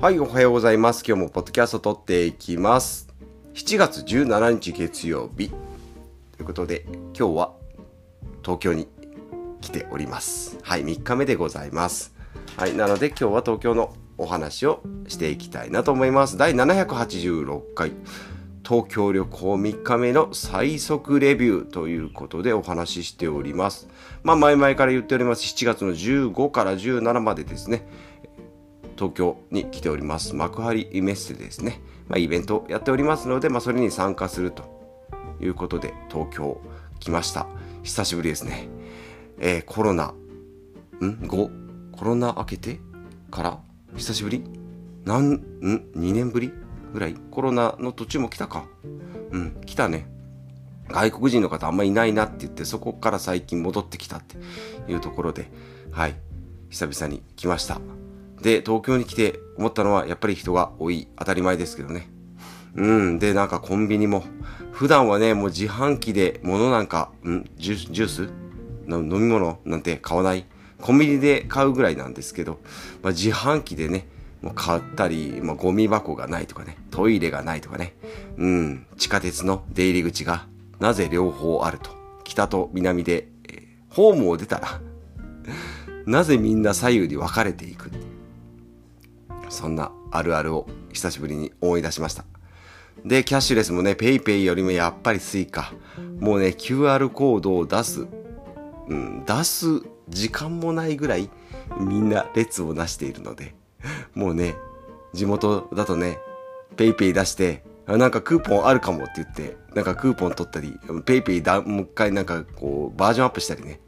はい、おはようございます。今日もポッドキャスト撮っていきます。7月17日月曜日。ということで、今日は東京に来ております。はい、3日目でございます。はい、なので今日は東京のお話をしていきたいなと思います。第786回。東京旅行3日目の最速レビューということでお話ししております。まあ前々から言っております。7月の15から17までですね。東京に来ております。幕張メッセですね、まあ、イベントをやっておりますので、まあ、それに参加するということで、東京来ました。久しぶりですね。えー、コロナ、ん ?5? コロナ明けてから？久しぶり？なんん ?2 年ぶりぐらい？コロナの途中も来たかうん、来たね。外国人の方あんまいないなって言って、そこから最近戻ってきたっていうところで、はい、久々に来ました。で、東京に来て思ったのは、やっぱり人が多い。当たり前ですけどね。うん。で、なんかコンビニも、普段はね、もう自販機で物なんか、んジュジュース？飲み物？なんて買わない？コンビニで買うぐらいなんですけど、まあ、自販機でね、もう買ったり、まあ、ゴミ箱がないとかね、トイレがないとかね、うん、地下鉄の出入り口がなぜ両方あると？北と南で、えー、ホームを出たら なぜみんな左右に分かれていく？そんなあるあるを久しぶりに思い出しました。で、キャッシュレスもね、PayPay よりもやっぱり Suica。もうね、QR コードを出す、うん、出す時間もないぐらいみんな列をなしているので、もうね、地元だとね、PayPay 出して、なんかクーポンあるかもって言って、なんかクーポン取ったり、PayPay だ、もう一回なんかこう、バージョンアップしたりね、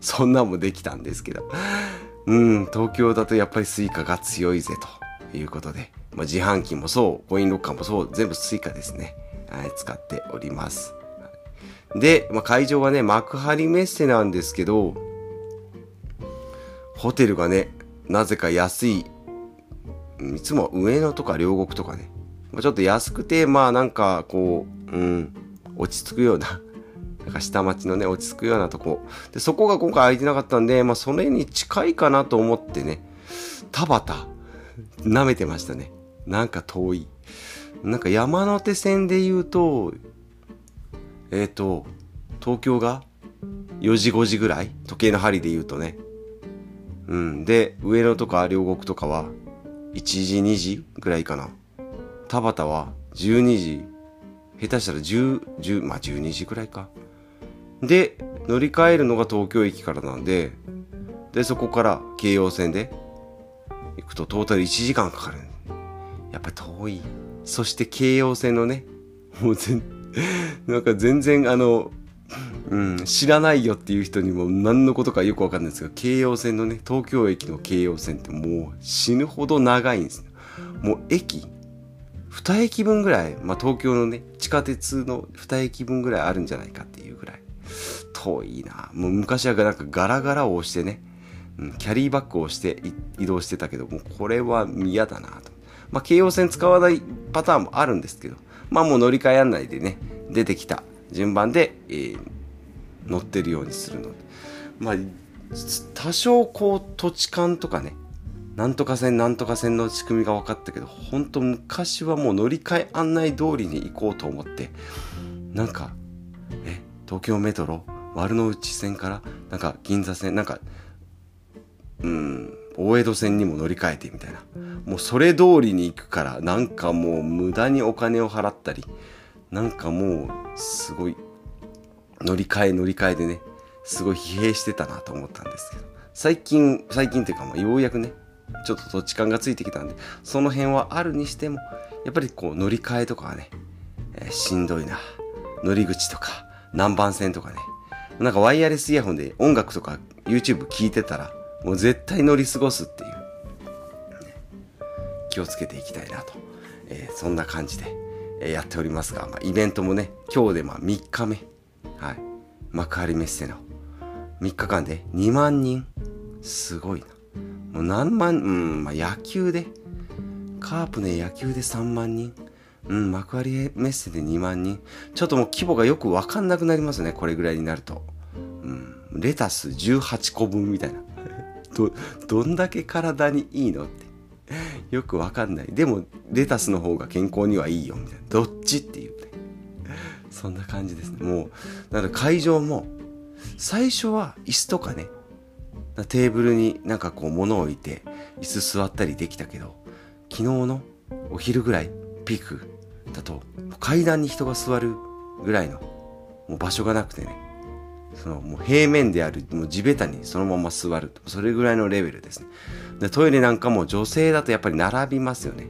そんなもできたんですけど、うん、東京だとやっぱり Suica が強いぜと。いうことで、まあ、自販機もそう、コインロッカーもそう、全部 Suica ですね。はい、使っております。で、まあ、会場はね、幕張メッセなんですけど、ホテルがね、なぜか安い、いつも上野とか両国とかね、まあ、ちょっと安くて、まあなんかこう、うん、落ち着くような、なんか下町のね、落ち着くようなとこ。で、そこが今回空いてなかったんで、まあそれに近いかなと思ってね、田畑舐めてましたね。なんか遠い。なんか山手線で言うと、えっ、ー、と、東京が4時5時ぐらい？時計の針で言うとね。うん。で、上野とか両国とかは1時2時ぐらいかな。田畑は12時、下手したら10、10、まあ12時ぐらいか。で、乗り換えるのが東京駅からなんで、で、そこから京葉線で行くとトータル1時間かかる。やっぱ遠い。そして京葉線のね、もう全、なんか全然あの、うん、知らないよっていう人にも何のことかよくわかんないですが、京葉線のね、東京駅の京葉線ってもう死ぬほど長いんですもう駅、2駅分ぐらい、まあ東京のね、地下鉄の2駅分ぐらいあるんじゃないかっていうぐらい、遠いな。もう昔はなんかガラガラを押してね、うん、キャリーバッグをして移動してたけどもこれは嫌だなと。まあ、京葉線使わないパターンもあるんですけど、まあもう乗り換え案内でね、出てきた順番で、えー、乗ってるようにするので。まあ、多少こう土地勘とかね、なんとか線なんとか線の仕組みが分かったけど、本当昔はもう乗り換え案内通りに行こうと思って、なんか、え、東京メトロ丸の内線から、なんか銀座線、なんかうん、大江戸線にも乗り換えてみたいな。もうそれ通りに行くから、なんかもう無駄にお金を払ったり、なんかもうすごい乗り換え乗り換えでね、すごい疲弊してたなと思ったんですけど、最近、最近っていうかまあようやくね、ちょっと土地勘がついてきたんで、その辺はあるにしても、やっぱりこう乗り換えとかはね、えー、しんどいな。乗り口とか、南蛮線とかね。なんかワイヤレスイヤホンで音楽とか YouTube 聞いてたら、もう絶対乗り過ごすっていう、気をつけていきたいなと、えー、そんな感じで、えー、やっておりますが、まあ、イベントもね今日でまあ3日目。はい。幕張メッセの。3日間で2万人。すごいな。もう何万うんまあ野球で。カープね野球で3万人。うん、幕張メッセで2万人。ちょっともう規模がよくわかんなくなりますね、これぐらいになると。うん、レタス18個分みたいな。ど、どんだけ体にいいのってよくわかんない。でも、レタスの方が健康にはいいよ、みたいな。どっちっていうね。そんな感じですね。もう、なので会場も、最初は椅子とかね、テーブルになんかこう物を置いて、椅子座ったりできたけど、昨日のお昼ぐらい、ピークだと、階段に人が座るぐらいの、もう場所がなくてね、そのもう平面である、もう地べたにそのまま座る。それぐらいのレベルですね。で、トイレなんかも女性だとやっぱり並びますよね。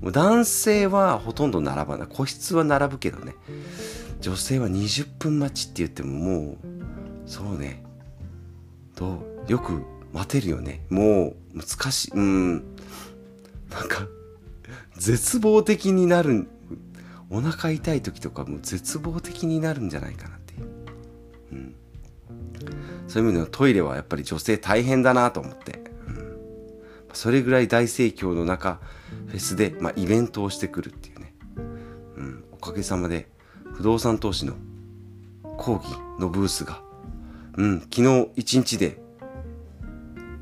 もう男性はほとんど並ばない。個室は並ぶけどね。女性は20分待ちって言ってももう、そうね。どうよく待てるよね。もう難しい。うん。なんか、絶望的になる。お腹痛い時とかも絶望的になるんじゃないかなう。ん。そういう意味でのトイレはやっぱり女性大変だなと思って。それぐらい大盛況の中、フェスで、まあ、イベントをしてくるっていうね。うん、おかげさまで、不動産投資の講義のブースが、うん、昨日1日で、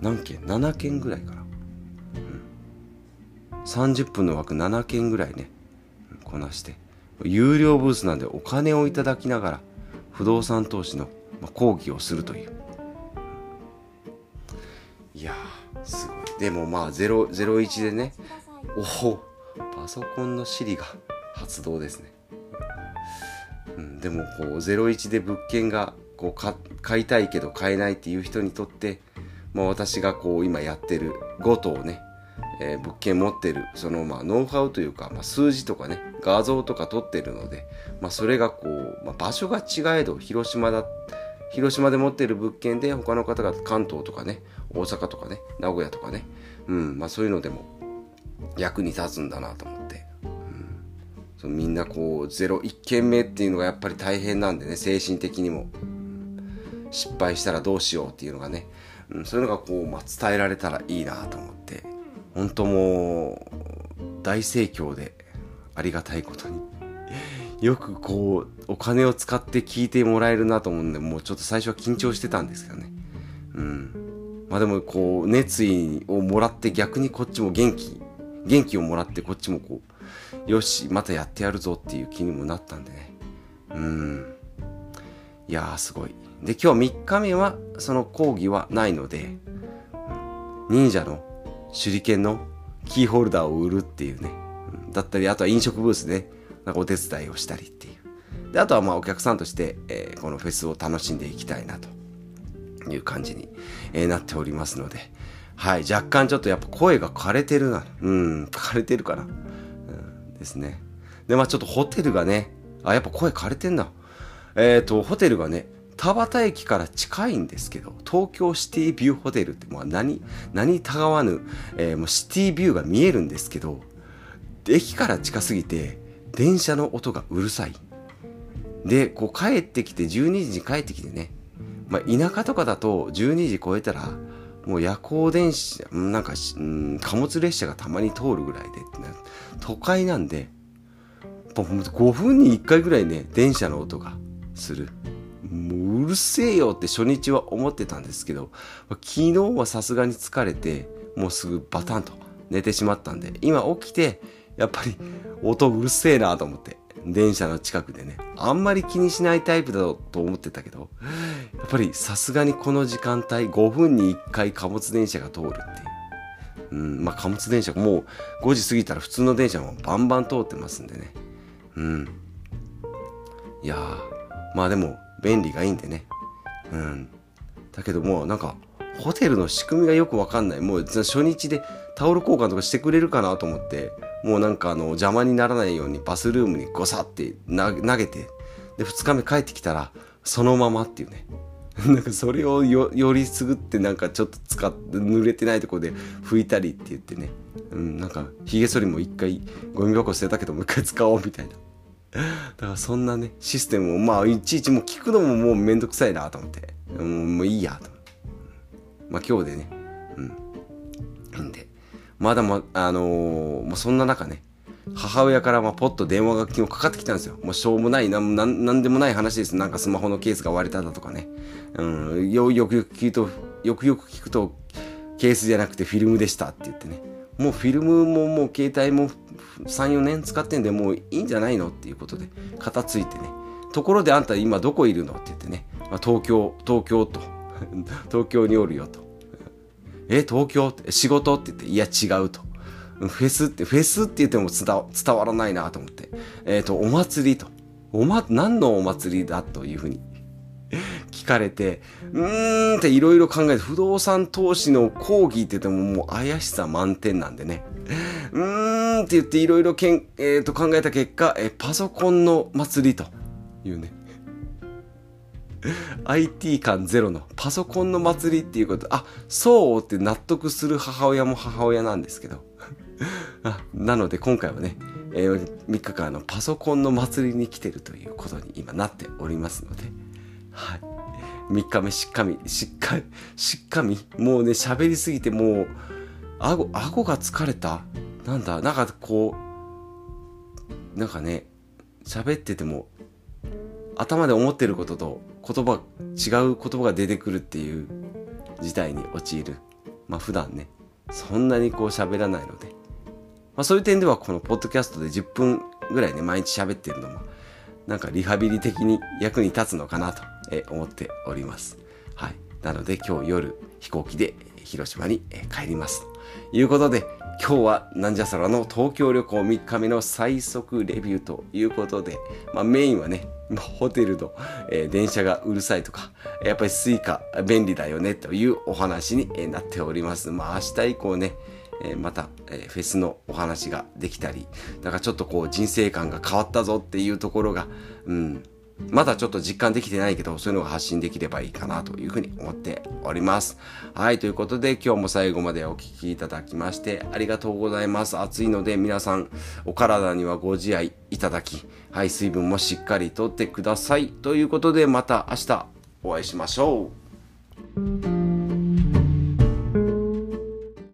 何件 ?7 件ぐらいかな。うん、30分の枠7件ぐらいね、こなして、有料ブースなんでお金をいただきながら、不動産投資の講義をするという。いや、すごい。でもまあ01でねおおパソコンの Siri が発動ですね、うん、でもこう01で物件がこう買いたいけど買えないっていう人にとって、まあ、私がこう今やってる5棟ね、えー、物件持ってるそのまあノウハウというか、まあ、数字とかね画像とか撮ってるので、まあ、それがこう、まあ、場所が違えど広島だ広島で持ってる物件で他の方が関東とかね大阪とかね名古屋とかね、うんまあ、そういうのでも役に立つんだなと思って、うん、そのみんなこう01件目っていうのがやっぱり大変なんでね精神的にも、失敗したらどうしようっていうのがね、うん、そういうのがこう、まあ、伝えられたらいいなと思って。本当もう大盛況でありがたいことに よくこうお金を使って聞いてもらえるなと思うんでもうちょっと最初は緊張してたんですけどねうんまあでもこう、熱意をもらって逆にこっちも元気、元気をもらってこっちもこう、よし、またやってやるぞっていう気にもなったんでね。うん。いやーすごい。で、今日3日目はその講義はないので、忍者の手裏剣のキーホルダーを売るっていうね。だったり、あとは飲食ブースで、なんかお手伝いをしたりっていう。で、あとはまあお客さんとして、えー、このフェスを楽しんでいきたいなという感じに、えー、なっておりますので、はい、若干ちょっとやっぱ声が枯れてるな。うん、枯れてるかな。うん、ですね。で、まあちょっとホテルがね、あ、やっぱ声枯れてんだ。えっ、ー、と、ホテルがね、田端駅から近いんですけど、東京シティビューホテルって、まあ何、何たがわぬ、えー、もうシティビューが見えるんですけど、駅から近すぎて、電車の音がうるさい。で、こう帰ってきて、12時に帰ってきてね、まあ、田舎とかだと12時超えたらもう夜行電車なんか、うん、貨物列車がたまに通るぐらいで都会なんで5分に1回ぐらいね電車の音がするもううるせえよって初日は思ってたんですけど昨日はさすがに疲れてもうすぐバタンと寝てしまったんで今起きてやっぱり音うるせえなと思って電車の近くでねあんまり気にしないタイプだと思ってたけどやっぱりさすがにこの時間帯5分に1回貨物電車が通るっていう、うん、まあ貨物電車もう5時過ぎたら普通の電車もバンバン通ってますんでね。うん。いやまあでも便利がいいんでね。うん。だけどもなんかホテルの仕組みがよくわかんない。もう初日でタオル交換とかしてくれるかなと思って。もうなんかあの邪魔にならないようにバスルームにゴサって投げてで2日目帰ってきたらそのままっていうね。なんかそれをよよりすぐってなんかちょっと使っ濡れてないとこで拭いたりって言ってね、うん、なんかひげ剃りも一回ゴミ箱捨てたけどもう一回使おうみたいな。だからそんなねシステムをまあいちいちもう聞くのももうめんどくさいなと思って、うん、もういいやとまあ今日でね。うん。んで。まだまあのー、もうそんな中ね母親からまあポッと電話が昨日かかってきたんですよ。もうしょうもない、なんなんでもない話です。なんかスマホのケースが割れただとかね。うん、よよくよく聞くと、よくよく聞くと、ケースじゃなくてフィルムでしたって言ってね。もうフィルムももう携帯も3、4年使ってんでもういいんじゃないのっていうことで、片付いてね。ところであんた今どこいるの？って言ってね。まあ、東京、東京と。東京におるよと。え、東京？って仕事？って言って、いや違うと。フェス？って、フェス？って言っても伝わらないなと思って。えっ、ー、と、お祭りと。おま、何のお祭りだというふうに 聞かれて、うーんっていろいろ考えて、不動産投資の講義って言ってももう怪しさ満点なんでね。うーんって言っていろいろけん、えー、と考えた結果、えパソコンの祭りというね。IT 感ゼロのパソコンの祭りっていうこと、あ、そうって納得する母親も母親なんですけど。あなので今回はね、えー、3日間のパソコンの祭りに来てるということに今なっておりますので、はい。3日目しっかみ、しっかり、しっかみ、もうね、喋りすぎてもう、顎、顎が疲れた？なんだ、なんかこう、なんかね、喋ってても、頭で思ってることと言葉、違う言葉が出てくるっていう事態に陥る。まあ普段ね、そんなにこう喋らないので。まあそういう点ではこのポッドキャストで10分ぐらいね、毎日喋ってるのも、なんかリハビリ的に役に立つのかなと思っております。はい。なので今日夜飛行機で広島に帰ります。ということで、今日はなんじゃそらの東京旅行3日目の最速レビューということで、まあ、メインはね、ホテルの、えー、電車がうるさいとか、やっぱり Suica 便利だよねというお話になっております。まあ明日以降ね、え、また、え、フェスのお話ができたり、だからちょっとこう人生観が変わったぞっていうところが、うん、まだちょっと実感できてないけど、そういうのが発信できればいいかなというふうに思っております。はい、ということで今日も最後までお聴きいただきましてありがとうございます。暑いので皆さんお体にはご自愛いただき、はい、水分もしっかりとってください。ということでまた明日お会いしましょう。